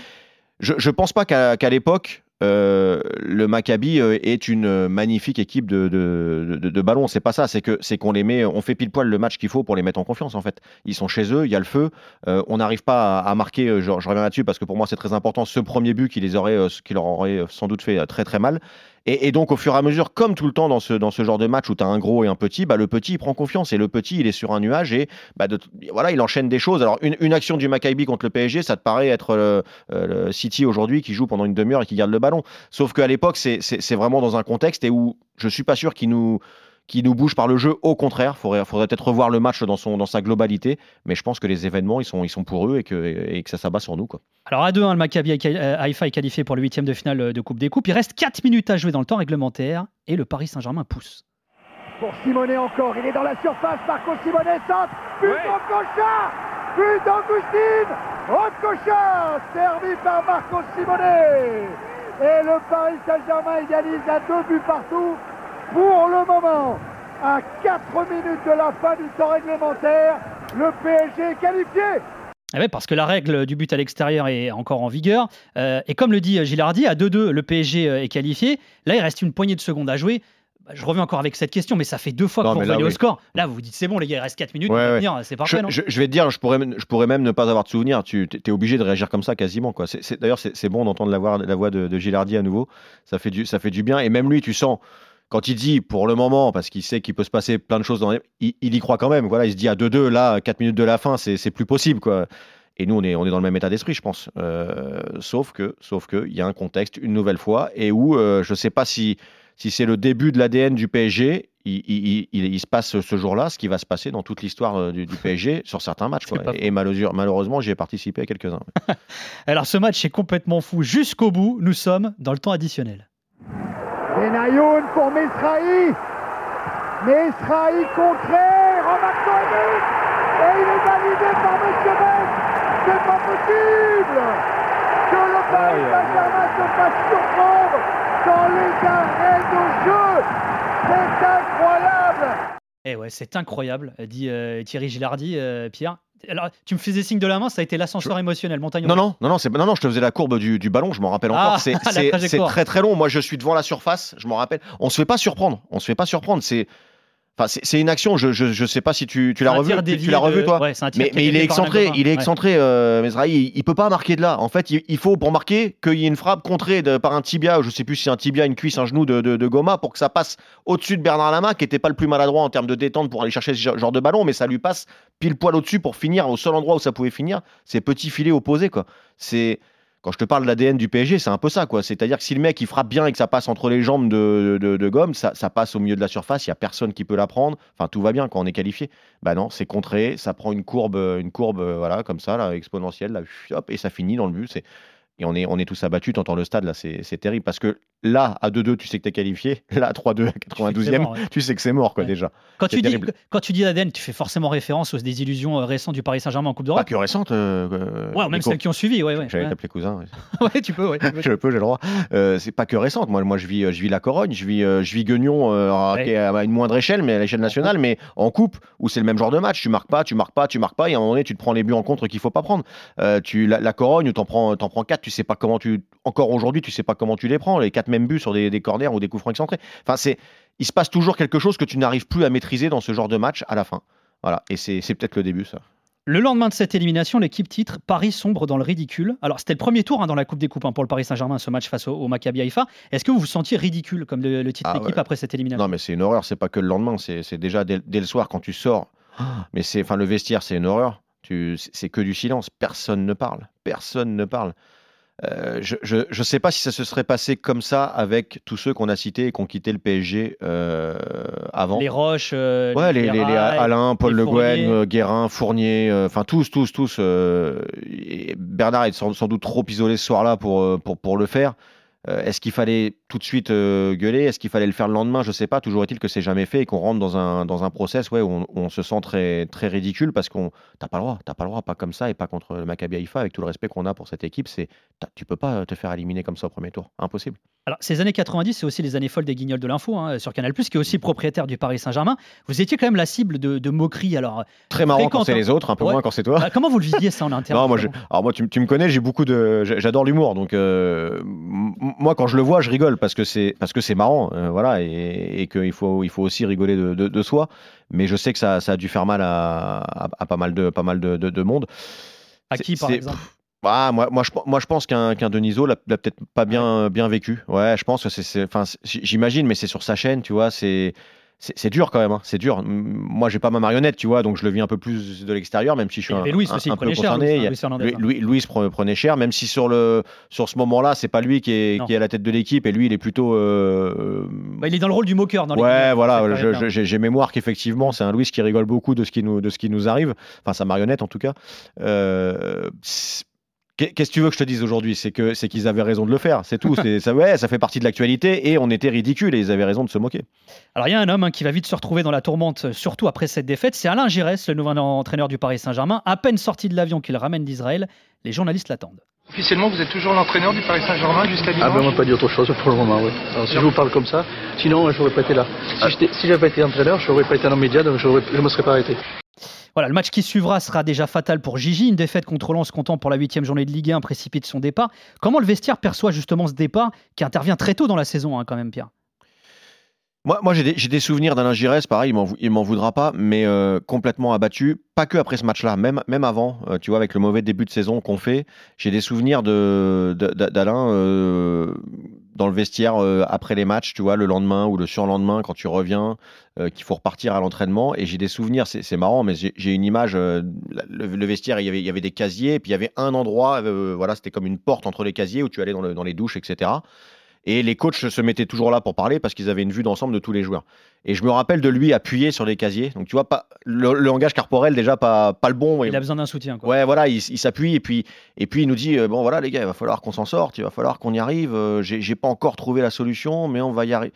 je, je pense pas qu'à l'époque, euh, le Maccabi euh, est une magnifique équipe de, de, de, ballon. C'est pas ça, c'est que c'est qu'on les met, on fait pile poil le match qu'il faut pour les mettre en confiance en fait. Ils sont chez eux, il y a le feu. Euh, on n'arrive pas à, marquer. Je, je, reviens là-dessus parce que pour moi c'est très important. Ce premier but qui les aurait, qui leur aurait sans doute fait très très mal. Et, donc, au fur et à mesure, comme tout le temps dans ce, genre de match où tu as un gros et un petit, bah, le petit, prend confiance. Et le petit, il est sur un nuage et bah, voilà, il enchaîne des choses. Alors, une, action du Maccabi contre le PSG, ça te paraît être le, euh, le City aujourd'hui qui joue pendant une demi-heure et qui garde le ballon. Sauf qu'à l'époque, c'est vraiment dans un contexte et où je suis pas sûr qu'il nous qui nous bouge par le jeu. Au contraire, il faudrait, faudrait peut-être revoir le match dans, son, dans sa globalité. Mais je pense que les événements, ils sont, ils sont pour eux et que, et que ça s'abat sur nous. Quoi. Alors à 2 le Maccabi Haïfa est qualifié pour le huitième de finale de Coupe des Coupes. Il reste 4 minutes à jouer dans le temps réglementaire et le Paris Saint-Germain pousse. Pour Simonet encore, il est dans la surface. Marco Simonet centre. But ouais. Cocha But d'Augustine Cocha Servi par Marco Simonet Et le Paris Saint-Germain égalise à deux buts partout pour le moment, à 4 minutes de la fin du temps réglementaire, le PSG est qualifié. Ah ouais, parce que la règle du but à l'extérieur est encore en vigueur. Euh, et comme le dit Gilardi, à 2-2, le PSG euh, est qualifié. Là, il reste une poignée de secondes à jouer. Bah, je reviens encore avec cette question, mais ça fait deux fois qu'on va aller au score. Là, vous vous dites, c'est bon, les gars, il reste 4 minutes, c'est parfait. Je, non je, vais te dire, je pourrais, je pourrais même ne pas avoir de souvenir. Tu es obligé de réagir comme ça quasiment. Quoi. D'ailleurs, c'est bon d'entendre la voix, la voix de, de Gilardi à nouveau. Ça fait, du, ça fait du bien. Et même lui, tu sens quand il dit pour le moment, parce qu'il sait qu'il peut se passer plein de choses, dans les... il, y croit quand même. Voilà, il se dit à 2-2, là, 4 minutes de la fin, c'est plus possible. quoi. Et nous, on est, on est dans le même état d'esprit, je pense. Euh, sauf que, sauf que, il y a un contexte une nouvelle fois et où euh, je ne sais pas si, si c'est le début de l'ADN du PSG. Il, il, se passe ce jour-là, ce qui va se passer dans toute l'histoire euh, du, PSG sur certains matchs. Quoi. Et malheureusement, j'y ai participé à quelques-uns. Alors, ce match est complètement fou jusqu'au bout. Nous sommes dans le temps additionnel. Benayoun pour Mesrahi. Mesrahi contré, remarquons et il est validé par M. Metz. C'est pas possible que le Paris Saint-Germain se fasse surprendre dans les arrêts de jeu. C'est incroyable. Eh ouais, c'est incroyable, dit euh, Thierry Gilardi, euh, Pierre. Alors, tu me faisais signe de la main, ça a été l'ascenseur émotionnel, montagne. Non, non, non, non, non, non, je te faisais la courbe du, du ballon, je m'en rappelle Ah, encore. C'est la c'est- très très long. Moi, je suis devant la surface, je m'en rappelle. On se fait pas surprendre. On se fait pas surprendre. C'est. Enfin, c'est- une action, je, je, je sais pas si tu, l'as revu, tu, tu l'as revu de- toi. ouais, mais, il est excentré, il est excentré, euh, il, il peut pas marquer de là. En fait, il, il faut pour marquer qu'il y ait une frappe contrée de- par un tibia, je sais plus si c'est un tibia, une cuisse, un genou de, de, de Goma, pour que ça passe au-dessus de Bernard Lama, qui était pas le plus maladroit en termes de détente pour aller chercher ce genre de ballon, mais ça lui passe pile poil au-dessus pour finir au seul endroit où ça pouvait finir, c'est petit filet opposé quoi. C'est quand je te parle de l'ADN du PSG, c'est un peu ça, quoi. C'est-à-dire que si le mec frappe bien et que ça passe entre les jambes de, de, gomme, ça, passe au milieu de la surface, il y a personne qui peut la prendre. Enfin, tout va bien quand on est qualifié. Bah non, c'est contré, ça prend une courbe, une courbe, euh, voilà, comme ça, exponentielle, là, hop, et ça finit dans le but. C'est et on est, on est tous abattus, t'entends le stade, là, c'est terrible. Parce que là, à 2-2, tu sais que t'es qualifié. Là, à 3-2, à 92e, mort, ouais. tu sais que c'est mort, quoi, Ouais. déjà. Quand tu, dis, quand tu dis tu fais forcément référence aux désillusions euh, récentes du Paris Saint-Germain en Coupe Pas d'Europe. que récente. euh, euh, Ouais, même celles qui ont suivi, ouais, ouais. J'allais t'appeler cousin. ouais. Tu peux, ouais. tu peux. je peux, j'ai le droit. Euh, c'est pas que récente. Moi, moi, je vis, je vis la Corogne, je vis, je vis Guignon, euh, à- une moindre échelle, mais à l'échelle nationale, mais en coupe, où c'est le même genre de match. Tu marques pas, tu marques pas, tu marques pas, et à un moment donné, tu te prends les buts en contre qu'il faut pas prendre. Tu, la, la Corogne, où t'en prends, t'en prends quatre, tu sais pas comment tu, encore aujourd'hui, tu sais pas comment tu les prends. Les quatre mêmes buts sur des, des corners ou des coups francs excentrés. Enfin, c'est, il se passe toujours quelque chose que tu n'arrives plus à maîtriser dans ce genre de match à la fin. Voilà. Et c'est, c'est peut-être le début, ça. Le lendemain de cette élimination, l'équipe titre Paris sombre dans le ridicule. Alors, c'était le premier tour hein, dans la Coupe des Coupes hein, pour le Paris Saint-Germain, ce match face au, au Maccabi Haïfa. Est-ce que vous vous sentiez ridicule comme le, le titre Ah d'équipe ouais. après cette élimination? Non, mais c'est une horreur. C'est pas que le lendemain. C'est c'est déjà dès, dès le soir quand tu sors. Mais c'est, enfin, le vestiaire, c'est une horreur. Tu, c'est que du silence. Personne ne parle. Personne ne parle. Euh, je, je sais pas si ça se serait passé comme ça avec tous ceux qu'on a cités et qui ont quitté le PSG euh, avant. Les Roches, euh, Ouais, les, les- les Rails, Alain, Paul Le Guen, euh, Guérin, Fournier, enfin tous, tous, tous. et Bernard est sans, sans doute trop isolé ce soir-là pour, pour, pour le faire. Euh, Est-ce qu'il fallait tout de suite euh, gueuler? Est-ce qu'il fallait le faire le lendemain? Je sais pas. Toujours est-il que c'est jamais fait et qu'on rentre dans un, dans un process ouais, où, on, se sent très, très ridicule parce qu'on t'as pas le droit, t'as pas le droit, pas comme ça et pas contre le Maccabi Haïfa avec tout le respect qu'on a pour cette équipe. C'est tu peux pas te faire éliminer comme ça au premier tour, impossible. Alors, ces années 90, c'est aussi les années folles des guignols de l'info hein, sur Canal+, qui est aussi propriétaire du Paris Saint-Germain. Vous étiez quand même la cible de, de moqueries. Alors, Très marrant quand c'est les autres, un peu Ouais. moins quand c'est toi. bah, comment vous le viviez ça en interne Non, moi, je- alors moi, tu, tu me connais, j'ai beaucoup de, j'a- j'adore l'humour, donc euh, moi, quand je le vois, je rigole parce que c'est parce que c'est marrant, euh, voilà, et, et qu'il faut il faut aussi rigoler de, de- de soi. Mais je sais que ça, ça a dû faire mal à, à- à pas mal de pas mal de, de- de monde. À qui, par exemple? Ah, moi, moi, je, moi, je pense qu'un qu'un Deniso l'a l'a peut-être pas bien, bien vécu. Ouais, je pense que c'est- c'est. Enfin, c'est- j'imagine, mais c'est sur sa chaîne, tu vois. C'est. C'est c'est dur quand même, hein, c'est dur. M- Moi, j'ai pas ma marionnette, tu vois, donc je le vis un peu plus de l'extérieur, même si je suis Il y un, avait un- aussi, un il peu prenait cher, concerné. Louis, Il y a- Louis hein. Louis- Louis pre- prenait cher, même si sur, le, sur ce moment-là, c'est pas lui qui est, Non. qui est à la tête de l'équipe, et lui, il est plutôt. euh, Bah, Il est dans le rôle du moqueur dans les Ouais, guignols, voilà, je- je- j'ai j'ai mémoire qu'effectivement, c'est un Louis qui rigole beaucoup de ce qui nous, de ce qui nous arrive, enfin sa marionnette en tout cas. Euh, c'est- Qu'est-ce que tu veux que je te dise aujourd'hui? C'est que c'est qu'ils avaient raison de le faire, c'est tout. C'est- ça, ouais, ça fait partie de l'actualité et on était ridicules et ils avaient raison de se moquer. Alors il y a un homme hein, qui va vite se retrouver dans la tourmente, surtout après cette défaite. C'est Alain Giresse, le nouvel entraîneur du Paris Saint-Germain. À peine sorti de l'avion qu'il ramène d'Israël, les journalistes l'attendent. Officiellement, vous êtes toujours l'entraîneur du Paris Saint-Germain jusqu'à dimanche? Ah ben on pas dire autre chose pour le moment, oui. Alors, si je vous parle comme ça, sinon j'aurais pas été là. Si j'avais pas été entraîneur, j'aurais pas été dans les médias, donc je me serais pas arrêté. Voilà, le match qui suivra sera déjà fatal pour Gigi. Une défaite contre Lens comptant pour la huitième journée de Ligue 1 précipite son départ. Comment le vestiaire perçoit justement ce départ qui intervient très tôt dans la saison hein, quand même, Pierre? Moi, j'ai des, souvenirs d'Alain Giresse, pareil, il m'en voudra pas, mais euh, complètement abattu. Pas que après ce match-là, même, même avant, euh, tu vois, avec le mauvais début de saison qu'on fait, j'ai des souvenirs d'Alain euh, dans le vestiaire euh, après les matchs, tu vois, le lendemain ou le surlendemain, quand tu reviens, euh, qu'il faut repartir à l'entraînement. Et j'ai des souvenirs, c'est, marrant, mais j'ai, une image, euh, le, vestiaire, il y, avait, y avait des casiers, et puis il y avait un endroit, voilà, c'était comme une porte entre les casiers où tu allais dans les douches, etc. Et les coachs se mettaient toujours là pour parler parce qu'ils avaient une vue d'ensemble de tous les joueurs. Et je me rappelle de lui appuyer sur les casiers. Donc tu vois, pas, le, le langage corporel déjà pas, pas le bon. Il a besoin d'un soutien. Quoi. Ouais, voilà, il, il s'appuie et puis, et puis il nous dit euh, bon voilà les gars, il va falloir qu'on s'en sorte, il va falloir qu'on y arrive. euh, j'ai pas encore trouvé la solution, mais on va y arriver.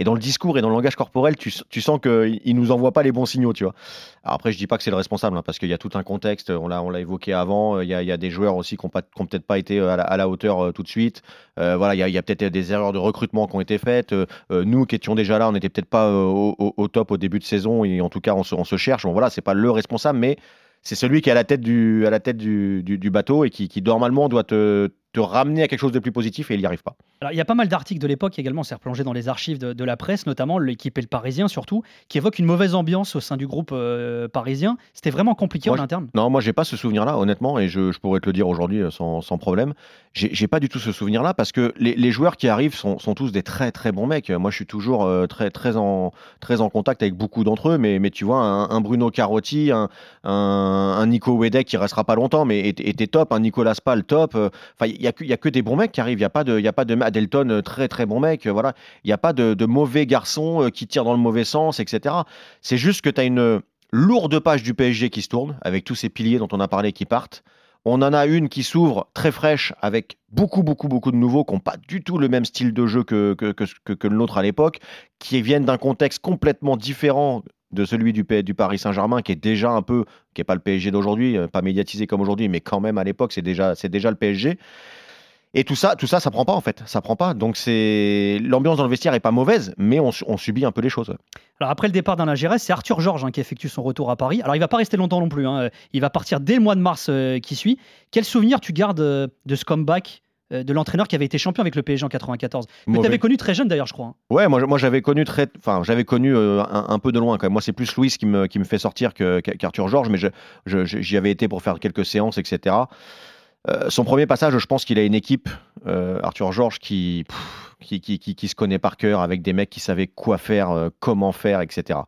Et dans le discours et dans le langage corporel, tu, sens qu'il il nous envoie pas les bons signaux, tu vois. Après, je dis pas que c'est le responsable, hein, parce qu'il y a tout un contexte. On l'a, évoqué avant. euh, Il y a, des joueurs aussi qui n'ont peut-être pas été euh, à la, hauteur euh, tout de suite. Voilà, il y a, peut-être des erreurs de recrutement qui ont été faites. Nous qui étions déjà là, on n'était peut-être pas au, top au début de saison et en tout cas, on se, cherche. Bon voilà, c'est pas le responsable, mais c'est celui qui est à la tête du bateau et qui, qui normalement doit te, te ramener à quelque chose de plus positif et il n'y arrive pas. Alors, il y a pas mal d'articles de l'époque également, c'est replongé dans les archives de, de la presse, notamment l'équipe et le Parisien surtout, qui évoquent une mauvaise ambiance au sein du groupe euh, parisien. C'était vraiment compliqué Moi, en interne. Non, moi j'ai pas ce souvenir-là, honnêtement, et je, je pourrais te le dire aujourd'hui euh, sans, sans problème. J'ai pas du tout ce souvenir-là parce que les, les joueurs qui arrivent sont, sont tous des très très bons mecs. Moi je suis toujours euh, très, très, en, très en contact avec beaucoup d'entre eux, mais, mais tu vois, un, un Bruno Carotti, un, un, un Nico Wedek qui restera pas longtemps, mais était, était top, un Nicolas Spal top. euh, Enfin, il y a, que- y a que des bons mecs qui arrivent. Il y a pas de, y a pas de Adelton euh, très très bon mec. euh, Voilà, il y a pas de, de mauvais garçons euh, qui tirent dans le mauvais sens, etc. C'est juste que tu as une lourde page du PSG qui se tourne avec tous ces piliers dont on a parlé qui partent. On en a une qui s'ouvre très fraîche avec beaucoup, beaucoup, beaucoup de nouveaux qui n'ont pas du tout le même style de jeu que, que, que, nôtre à l'époque, qui viennent d'un contexte complètement différent de celui du, du Paris Saint-Germain, qui est déjà un peu, qui n'est pas le PSG d'aujourd'hui, pas médiatisé comme aujourd'hui, mais quand même à l'époque, c'est déjà, déjà le PSG. Et tout ça, tout ça, ça prend pas en fait, ça prend pas. Donc c'est l'ambiance dans le vestiaire est pas mauvaise, mais on, su- on subit un peu les choses. Alors après le départ d'Alain Giresse, c'est Arthur Georges hein, qui effectue son retour à Paris. Alors il va pas rester longtemps non plus, hein. il va partir dès le mois de mars euh, qui suit. Quel souvenir tu gardes euh, de ce comeback euh, de l'entraîneur qui avait été champion avec le PSG en 94 Que tu avais connu très jeune d'ailleurs, je crois. hein. Ouais, moi, moi j'avais connu très, enfin j'avais connu un, un peu de loin quand même. Moi c'est plus Louis qui me, qui me fait sortir que- qu'Arthur Georges, mais j'y avais été pour faire quelques séances, etc. Euh, son premier passage, je pense qu'il a une équipe, euh, Arthur Georges, qui, qui, qui, se connaît par cœur, avec des mecs qui savaient quoi faire, euh, comment faire, etc.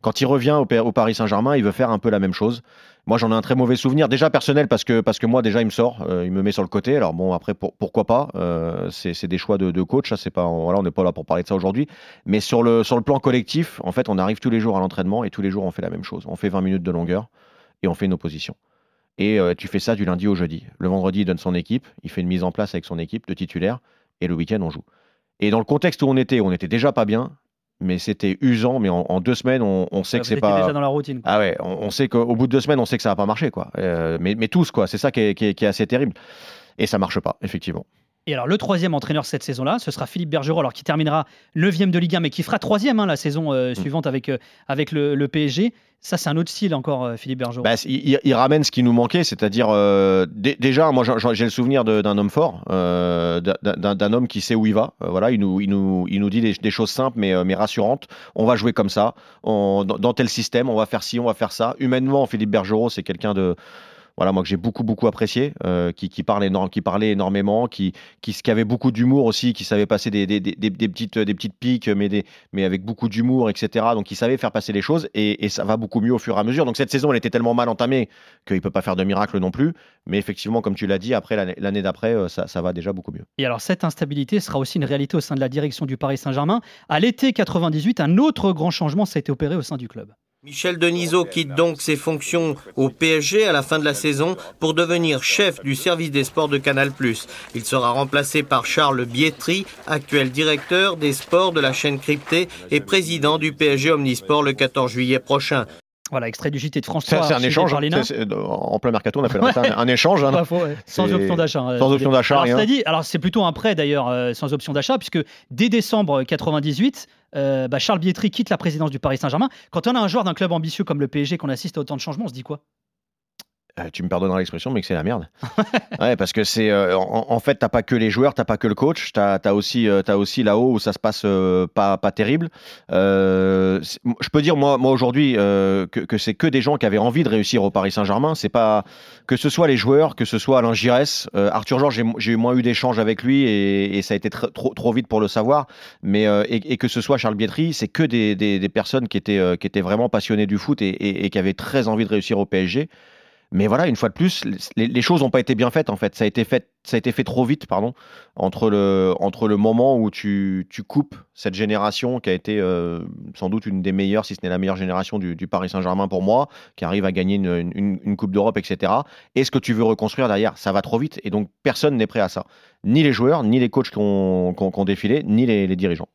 Quand il revient au, Paris Saint-Germain, il veut faire un peu la même chose. Moi, j'en ai un très mauvais souvenir, déjà personnel, parce que, parce que moi, déjà, il me sort, il me met sur le côté. Alors, bon, après, pour- pourquoi pas C'est des choix de, coach, c'est pas, voilà, on n'est pas là pour parler de ça aujourd'hui. Mais sur le, sur le plan collectif, en fait, on arrive tous les jours à l'entraînement et tous les jours, on fait la même chose. On fait 20 minutes de longueur et on fait une opposition. Et euh, tu fais ça du lundi au jeudi. Le vendredi, il donne son équipe, il fait une mise en place avec son équipe de titulaire, et le week-end, on joue. Et dans le contexte où on était, on était déjà pas bien, mais c'était usant, mais en, en deux semaines, on, on sait Vous que c'est pas. déjà dans la routine. quoi. Ah ouais, on, on sait qu'au bout de deux semaines, on sait que ça va pas marcher, quoi. Euh, mais, mais tous, quoi. C'est ça qui est, qui est- qui est assez terrible. Et ça marche pas, effectivement. Et alors, le troisième entraîneur cette saison-là, ce sera Philippe Bergerot, alors qui terminera 9 de Ligue 1, mais qui fera troisième hein, la saison Mm. euh, suivante avec, euh, avec le, le PSG. Ça, c'est un autre style encore, euh, Philippe Bergerot. Bah, il, ramène ce qui nous manquait, c'est-à-dire euh, dé- déjà, moi j'ai le souvenir d'un homme fort, d'un- homme qui sait où il va. Voilà, il nous, il nous, il nous dit des, des choses simples mais, mais rassurantes. On va jouer comme ça, on- dans tel système, on va faire ci, on va faire ça. Humainement, Philippe Bergerot, c'est quelqu'un de voilà, moi que j'ai beaucoup beaucoup apprécié, euh, qui, qui, qui parlait énormément, qui, qui, qui avait beaucoup d'humour aussi, qui savait passer des, des, des, petites, des petites piques, mais, des, mais avec beaucoup d'humour, etc. Donc il savait faire passer les choses et, et ça va beaucoup mieux au fur et à mesure. Donc cette saison, elle était tellement mal entamée qu'il ne peut pas faire de miracle non plus. Mais effectivement, comme tu l'as dit, après l'année- d'après, euh, ça, ça va déjà beaucoup mieux. Et alors, cette instabilité sera aussi une réalité au sein de la direction du Paris Saint-Germain. À l'été 98, un autre grand changement s'est opéré au sein du club. Michel Denisot quitte donc ses fonctions au PSG à la fin de la saison pour devenir chef du service des sports de Canal+. Il sera remplacé par Charles Bietri, actuel directeur des sports de la chaîne cryptée et président du PSG Omnisport le 14 juillet prochain. Voilà, extrait du JT de France C'est 3. c'est un échange. en plein mercato, on appelle ça un, un échange. hein. Pas faux, ouais. Sans option d'achat. hein. Sans option d'achat, Alors, dit, alors c'est plutôt un prêt d'ailleurs, euh, sans option d'achat, puisque dès décembre 98, euh, bah, Charles Bietri quitte la présidence du Paris Saint-Germain. Quand on a un joueur d'un club ambitieux comme le PSG, qu'on assiste à autant de changements, on se dit quoi? Tu me pardonneras l'expression, mais que c'est la merde. ouais, parce que c'est euh, en, en fait, t'as pas que les joueurs, t'as pas que le coach, t'as as aussi, euh, aussi là-haut où ça se passe euh, pas, pas terrible. Euh, je peux dire moi, moi aujourd'hui euh, que, que c'est que des gens qui avaient envie de réussir au Paris Saint-Germain. C'est pas que ce soit les joueurs, que ce soit Alain Giresse, euh, Arthur Georges, j'ai j'ai moins eu d'échanges avec lui et, et ça a été tr- trop, trop vite pour le savoir. Mais euh, et, et que ce soit Charles Bietri, c'est que des, des, des personnes qui étaient, euh, qui étaient vraiment passionnées du foot et, et- et qui avaient très envie de réussir au PSG. Mais voilà, une fois de plus, les, choses n'ont pas été bien faites en fait. Ça a été fait, ça a été fait trop vite, pardon, entre le, entre le moment où tu, tu coupes cette génération qui a été euh, sans doute une des meilleures, si ce n'est la meilleure génération du, Paris Saint-Germain pour moi, qui arrive à gagner une, une- Coupe d'Europe, etc. Et ce que tu veux reconstruire derrière, ça va trop vite. Et donc personne n'est prêt à ça. Ni les joueurs, ni les coachs qui ont, qui ont- défilé, ni les, les dirigeants.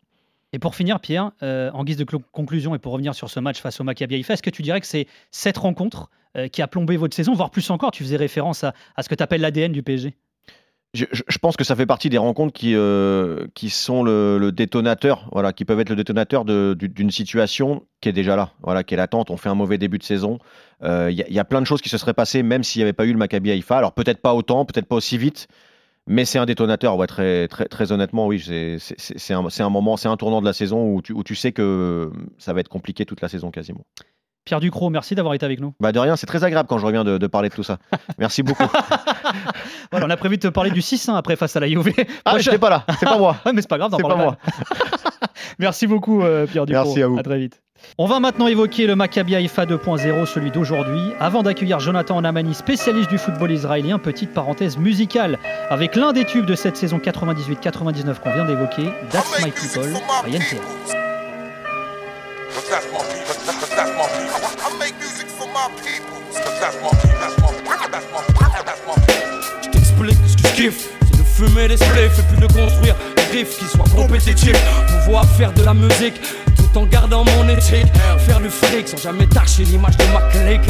Et pour finir, Pierre, euh, en guise de conclusion et pour revenir sur ce match face au Maccabi Haïfa, est-ce que tu dirais que c'est cette rencontre qui a plombé votre saison, voire plus encore Tu faisais référence à, ce que tu appelles l'ADN du PSG je, pense que ça fait partie des rencontres qui, euh, sont le, détonateur, voilà, qui peuvent être le détonateur d'une situation qui est déjà là, voilà, qui est latente. On fait un mauvais début de saison. Il euh, y, y, a plein de choses qui se seraient passées même s'il n'y avait pas eu le Maccabi Haïfa. Alors peut-être pas autant, peut-être pas aussi vite, mais c'est un détonateur. Ouais, très, très, très honnêtement, oui, c'est un, moment, c'est un tournant de la saison où tu sais que ça va être compliqué toute la saison quasiment. Pierre Ducrot, merci d'avoir été avec nous. Bah de rien, c'est très agréable quand je reviens de, de, parler de tout ça. Merci beaucoup. voilà, on a prévu de te parler du 6-1 après face à la Juve. Ah, je n'étais pas là, c'est pas moi. mais c'est pas grave, c'est pas moi. merci beaucoup euh, Pierre Ducrot. Merci à vous. À très vite. On va maintenant évoquer le Maccabi Haïfa 2.0, celui d'aujourd'hui. Avant d'accueillir Jonathan Anamani, spécialiste du football israélien, petite parenthèse musicale avec l'un des tubes de cette saison 98-99 qu'on vient d'évoquer, That's My People, Ryan c'est de fumer des spliffs et puis de construire des riffs qui soient compétitifs. Pouvoir faire de la musique tout en gardant mon éthique. Faire du fric sans jamais tâcher l'image de ma clique.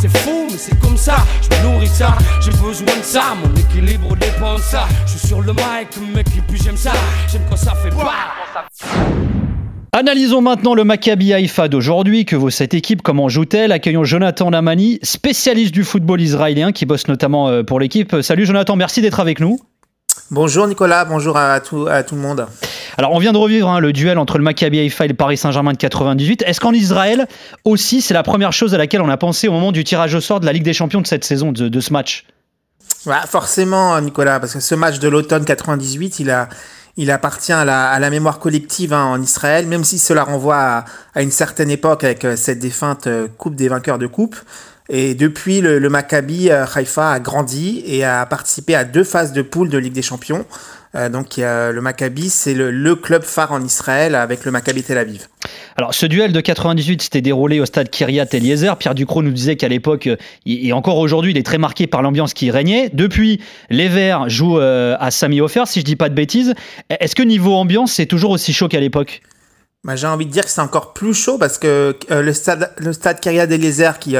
C'est fou, mais c'est comme ça, je me nourris ça. J'ai besoin de ça, mon équilibre dépend de ça. Je suis sur le mic, mec, et puis j'aime ça. J'aime quand ça fait pas. Analysons maintenant le Maccabi Haïfa d'aujourd'hui. Que vaut cette équipe Comment joue-t-elle? Accueillons Jonathan Lamani, spécialiste du football israélien qui bosse notamment pour l'équipe. Salut Jonathan, merci d'être avec nous. Bonjour Nicolas, bonjour à tout, à tout le monde. Alors on vient de revivre hein, le duel entre le Maccabi Haïfa et le Paris Saint-Germain de 98. Est-ce qu'en Israël aussi c'est la première chose à laquelle on a pensé au moment du tirage au sort de la Ligue des Champions de cette saison, de, de ce match? Ouais, Forcément Nicolas, parce que ce match de l'automne 98, il a il appartient à la, mémoire collective hein, en Israël, même si cela renvoie à, à, une certaine époque avec cette défunte Coupe des vainqueurs de coupe. Et depuis, le, le Maccabi Haïfa a grandi et a participé à deux phases de poule de Ligue des Champions. Euh, donc le Maccabi, c'est le, le, club phare en Israël avec le Maccabi Tel Aviv. Alors ce duel de 98 s'était déroulé au stade Kiryat Eliezer. Pierre Ducrot nous disait qu'à l'époque, et encore aujourd'hui, il est très marqué par l'ambiance qui régnait. Depuis, les Verts jouent à Sami Ofer, si je dis pas de bêtises. Est-ce que niveau ambiance, c'est toujours aussi chaud qu'à l'époque? Bah, J'ai envie de dire que c'est encore plus chaud parce que euh, le stade, le stade Kiryat Eliezer qui...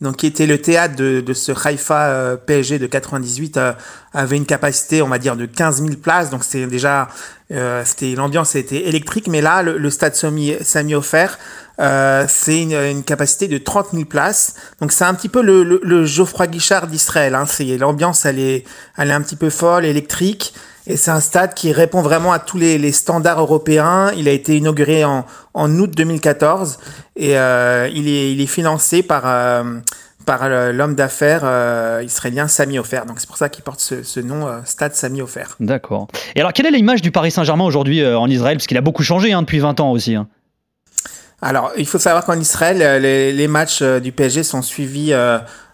Euh, donc qui était le théâtre de, de ce Haïfa euh, PSG de 98 euh, avait une capacité on va dire de 15 000 places donc c'est déjà euh, c'était l'ambiance était électrique mais là le, le stade Sami, Sami offert c'est une, une, capacité de 30 000 places donc c'est un petit peu le, le, le Geoffroy Guichard d'Israël hein. c'est l'ambiance elle est elle est un petit peu folle électrique et c'est un stade qui répond vraiment à tous les, les, standards européens. Il a été inauguré en, en août 2014 et euh, il, est, il est financé par, euh, par l'homme d'affaires euh, israélien Sami Ofer. Donc c'est pour ça qu'il porte ce, ce nom, Stade Sami Ofer. D'accord. Et alors, quelle est l'image du Paris Saint-Germain aujourd'hui en Israël? Parce qu'il a beaucoup changé hein, depuis 20 ans aussi. Hein. Alors, il faut savoir qu'en Israël, les, les, matchs du PSG sont suivis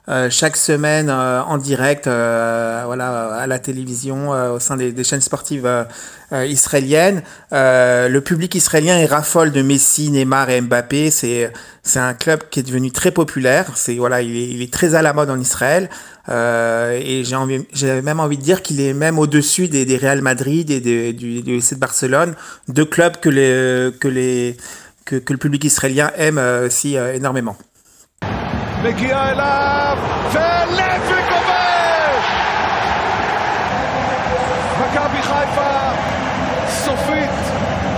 euh, chaque semaine euh, en direct euh, voilà à la télévision au sein des, des chaînes sportives israéliennes. Le public israélien est raffole de Messi Neymar et Mbappé. C'est c'est un club qui est devenu très populaire. C'est voilà il est, il est très à la mode en Israël. Et j'ai même envie de dire qu'il est même au-dessus des, des Real Madrid et des, du, du FC de Barcelone deux clubs que les que les que, que le public israélien aime aussi énormément מגיע אליו, ולב וכובש! מכבי חיפה סופית,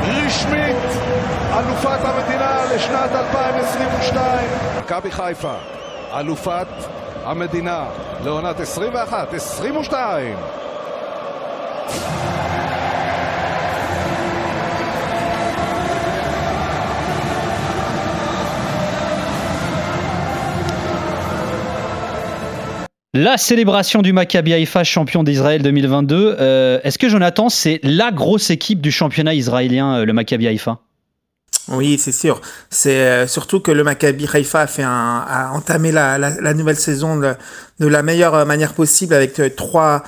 רשמית, אלופת המדינה לשנת 2022. מכבי חיפה, אלופת המדינה לעונת 21-22. La célébration du Maccabi Haïfa, champion d'Israël 2022. Euh, Est-ce que Jonathan, c'est la grosse équipe du championnat israélien, le Maccabi Haïfa? Oui, c'est sûr. C'est euh, surtout que le Maccabi Haïfa a entamé la, nouvelle saison de, la meilleure manière possible avec euh, trois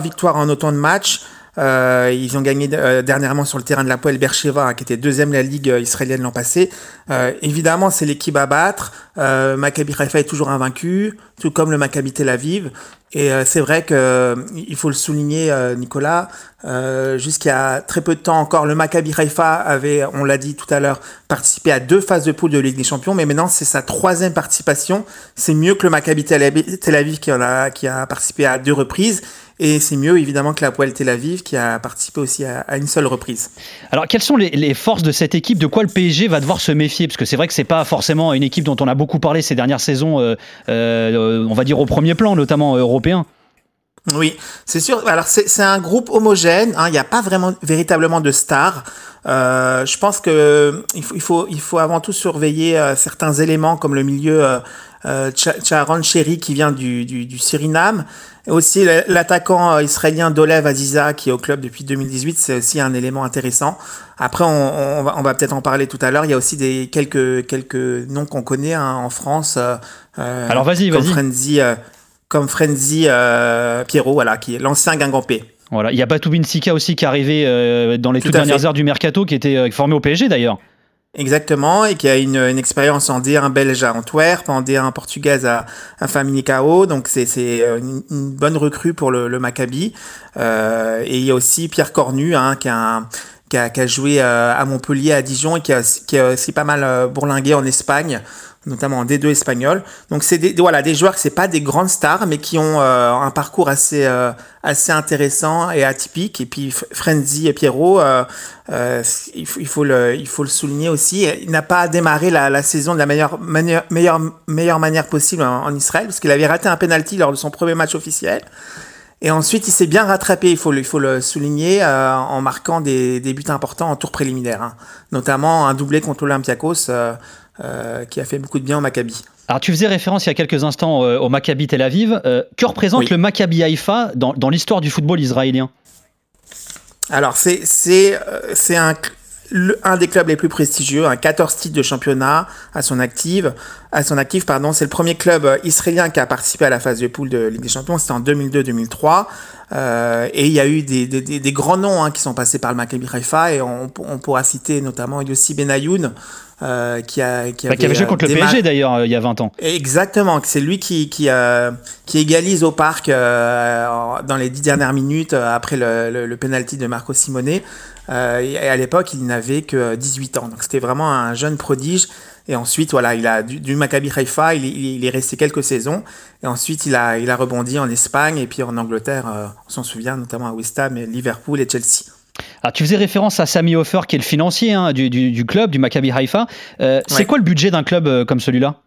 victoires en autant de matchs. Euh, ils ont gagné euh, dernièrement sur le terrain de la Poel Bercheva, hein, qui était deuxième de la ligue israélienne l'an passé. Euh, évidemment, c'est l'équipe à battre. Maccabi Haifa est toujours invaincu, tout comme le Maccabi Tel Aviv. Et c'est vrai que il faut le souligner, Nicolas. Jusqu'à très peu de temps encore, le Maccabi Haifa avait, on l'a dit tout à l'heure, participé à deux phases de poule de Ligue des Champions, mais maintenant c'est sa troisième participation. C'est mieux que le Maccabi Tel Aviv qui, en a, qui a participé à deux reprises. Et c'est mieux évidemment que la Poel Tel Aviv qui a participé aussi à, une seule reprise. Alors quelles sont les, forces de cette équipe? De quoi le PSG va devoir se méfier? Parce que c'est vrai que c'est pas forcément une équipe dont on a beaucoup parlé ces dernières saisons, euh, euh, on va dire au premier plan, notamment européen. Oui, c'est sûr. Alors c'est un groupe homogène. Hein. Il n'y a pas vraiment véritablement de stars. Euh, je pense que il faut, il faut, il faut avant tout surveiller certains éléments comme le milieu euh, Charon Cherry qui vient du, du, du Suriname. Et aussi l'attaquant euh, israélien Dolev Aziza qui est au club depuis 2018, c'est aussi un élément intéressant. Après, on, on va, on va peut-être en parler tout à l'heure. Il y a aussi des quelques quelques noms qu'on connaît hein, en France. Euh, euh Alors vas-y, vas-y. Euh, comme Frenzy euh, Pierrot, voilà, qui est l'ancien Guingampé. Voilà, il y a Batou Sika aussi qui est arrivé dans les toutes dernières heures du mercato, qui était formé au PSG d'ailleurs. Exactement, et qui a une, une expérience en D1 belge à Antwerp, en D1 portugaise à, à Famalicão, donc c'est euh, une, une, bonne recrue pour le, le Maccabi. Euh, et il y a aussi Pierre Cornu, hein, qui a qui a, qui a, joué euh, à Montpellier, à Dijon, et qui a, qui a aussi pas mal euh, bourlingué en Espagne notamment en D2 espagnol. Donc c'est des, voilà des joueurs que c'est pas des grandes stars, mais qui ont euh, un parcours assez euh, assez intéressant et atypique. Et puis Frenzy et Pierrot, euh, il, faut, il, faut le il faut le souligner aussi. Il n'a pas démarré la, la, saison de la meilleure manière meilleure meilleure manière possible en, Israël, parce qu'il avait raté un penalty lors de son premier match officiel. Et ensuite, il s'est bien rattrapé, il faut le, il faut le souligner, en marquant des, des, buts importants en tour préliminaire, hein. notamment un doublé contre l'Olympiakos. Euh, qui a fait beaucoup de bien au Maccabi. Alors tu faisais référence il y a quelques instants euh, au Maccabi Tel Aviv. Euh, que représente le Maccabi Haïfa dans, dans l'histoire du football israélien? Alors c'est c'est c'est un un des clubs les plus prestigieux, un 14 titres de championnat à son active, à son actif pardon, c'est le premier club israélien qui a participé à la phase de poule de Ligue des Champions, c'était en 2002-2003. Euh, et il y a eu des, des, des grands noms hein, qui sont passés par le Maccabi Haifa et on, on pourra citer notamment Yossi Benayoun euh, qui a qui, bah, qui avait joué contre le PSG d'ailleurs euh, il y a 20 ans. Exactement, c'est lui qui qui, euh, qui égalise au parc euh, dans les dix dernières minutes euh, après le, le, le penalty de Marco Simone. Et à l'époque, il n'avait que 18 ans, donc c'était vraiment un jeune prodige. Et ensuite, voilà, il a du, du Maccabi Haifa, il, il, est resté quelques saisons. Et ensuite, il a, il a rebondi en Espagne et puis en Angleterre. on s'en souvient notamment à West Ham, Liverpool et Chelsea. Alors, tu faisais référence à Sami Hofer, qui est le financier hein, du, du, du, club, du Maccabi Haifa. Euh, c'est quoi le budget d'un club euh, comme celui-là?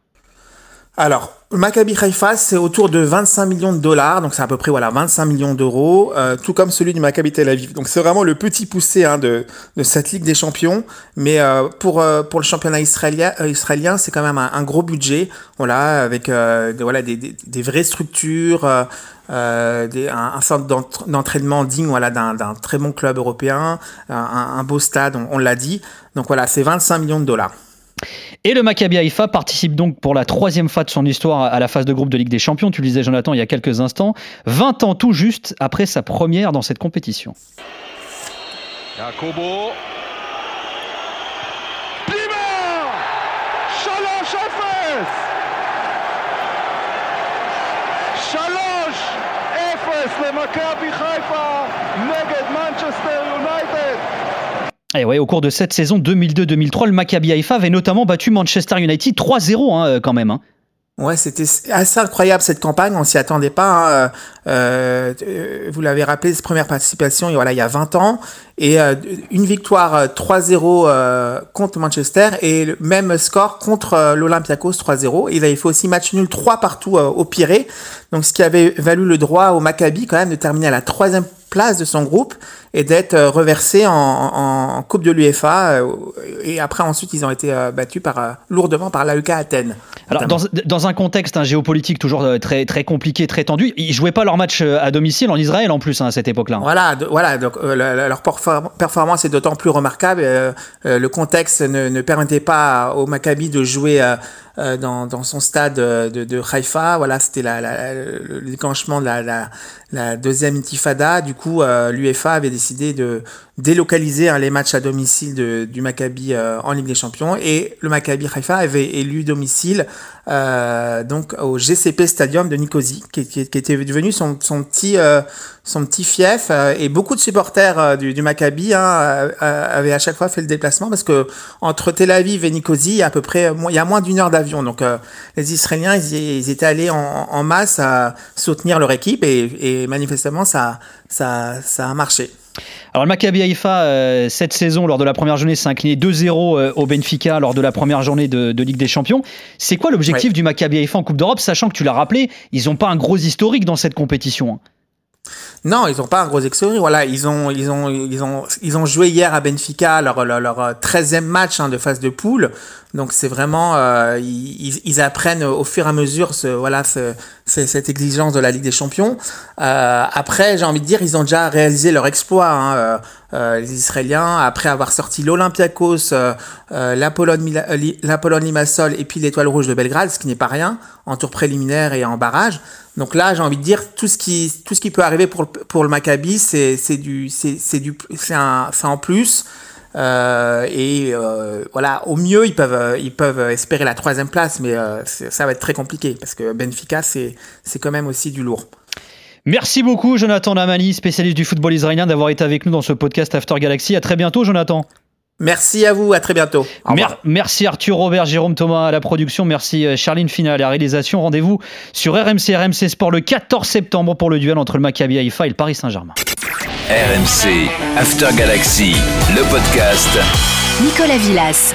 Alors, Maccabi Haifa, c'est autour de 25 millions de dollars, donc c'est à peu près voilà 25 millions d'euros, euh, tout comme celui du Maccabi Tel Aviv. Donc c'est vraiment le petit poussé hein, de, de cette Ligue des Champions, mais euh, pour euh, pour le championnat israélien, euh, c'est quand même un, gros budget, voilà, avec euh, des, voilà des, des, des, vraies structures, des, un, un centre d'entraînement digne, voilà, d'un très bon club européen, un, un beau stade, on, on l'a dit. Donc voilà, c'est 25 millions de dollars. Et le Maccabi Haïfa participe donc pour la troisième fois de son histoire à la phase de groupe de Ligue des Champions, tu le disais Jonathan il y a quelques instants, 20 ans tout juste après sa première dans cette compétition. Efes! Le Maccabi et ouais, au cours de cette saison 2002-2003, le Maccabi Haïfa avait notamment battu Manchester United 3-0 hein, quand même. Hein. Ouais, c'était assez incroyable cette campagne, on s'y attendait pas. Hein. Euh, euh, vous l'avez rappelé, cette première participation, il y a 20 ans, et euh, une victoire 3-0 euh, euh, contre Manchester et le même score contre euh, l'Olympiakos 3-0. Il avait fait aussi match nul 3 partout au Pirée, donc ce qui avait valu le droit au Maccabi quand même de terminer à la troisième place de son groupe et d'être reversé en, en, en, Coupe de l'UEFA. Et après, ensuite, ils ont été battus par, lourdement par l'AEK Athènes. Alors, dans, dans, un contexte un géopolitique toujours très, très compliqué, très tendu, ils jouaient pas leur match à domicile en Israël en plus hein, à cette époque-là. Voilà, de, voilà donc, euh, leur performance est d'autant plus remarquable. Euh, euh, le contexte ne, ne, permettait pas au Maccabi de jouer euh, euh, dans, dans, son stade de, de Haïfa. Voilà, c'était la, la, le déclenchement de la, la, la, deuxième intifada. Du coup, l'UEFA avait décidé de, délocaliser hein, les matchs à domicile du Maccabi euh, en Ligue des Champions. Et le Maccabi Haifa avait élu domicile euh, donc au GCP Stadium de Nicosie qui, était devenu son, son petit euh, son petit fief. Et beaucoup de supporters du, Maccabi hein, avaient à chaque fois fait le déplacement parce que entre Tel Aviv et Nicosie il y a à peu près il y a moins d'une heure d'avion. Donc les Israéliens ils, étaient allés en, masse à soutenir leur équipe et, manifestement ça ça a marché. Alors le Haïfa, euh, cette saison, lors de la première journée, s'est incliné 2-0 euh, au Benfica lors de la première journée de, de Ligue des Champions. C'est quoi l'objectif ouais. du Maccabi Haïfa en Coupe d'Europe, sachant que tu l'as rappelé, ils n'ont pas un gros historique dans cette compétition hein? Non, ils n'ont pas un gros historique. Voilà, ils ont, ils ont, ils ont, ils ont joué hier à Benfica leur, leur, leur 13e match hein, de phase de poule. Donc c'est vraiment, euh, ils, ils, apprennent au fur et à mesure ce, voilà, ce, cette exigence de la Ligue des Champions. Euh, après, j'ai envie de dire, ils ont déjà réalisé leur exploit. Hein, euh, euh les Israéliens, après avoir sorti l'Olympiakos, euh, l'Apollon Limassol et puis l'Étoile Rouge de Belgrade, ce qui n'est pas rien en tour préliminaire et en barrage. Donc là, j'ai envie de dire tout ce qui tout ce qui peut arriver pour pour le Maccabi, c'est du c'est en plus. Euh, et euh, voilà, au mieux ils peuvent ils peuvent espérer la troisième place, mais euh, ça va être très compliqué parce que Benfica c'est quand même aussi du lourd. Merci beaucoup Jonathan Lamani, spécialiste du football israélien, d'avoir été avec nous dans ce podcast After Galaxy. À très bientôt Jonathan. Merci à vous, à très bientôt. Mer merci Arthur Robert, Jérôme Thomas à la production, merci euh, Charline Fina à la réalisation. Rendez-vous sur RMC RMC Sport le 14 septembre pour le duel entre le Maccabi Haïfa et le Paris Saint-Germain. RMC After Galaxy, le podcast. Nicolas Villas.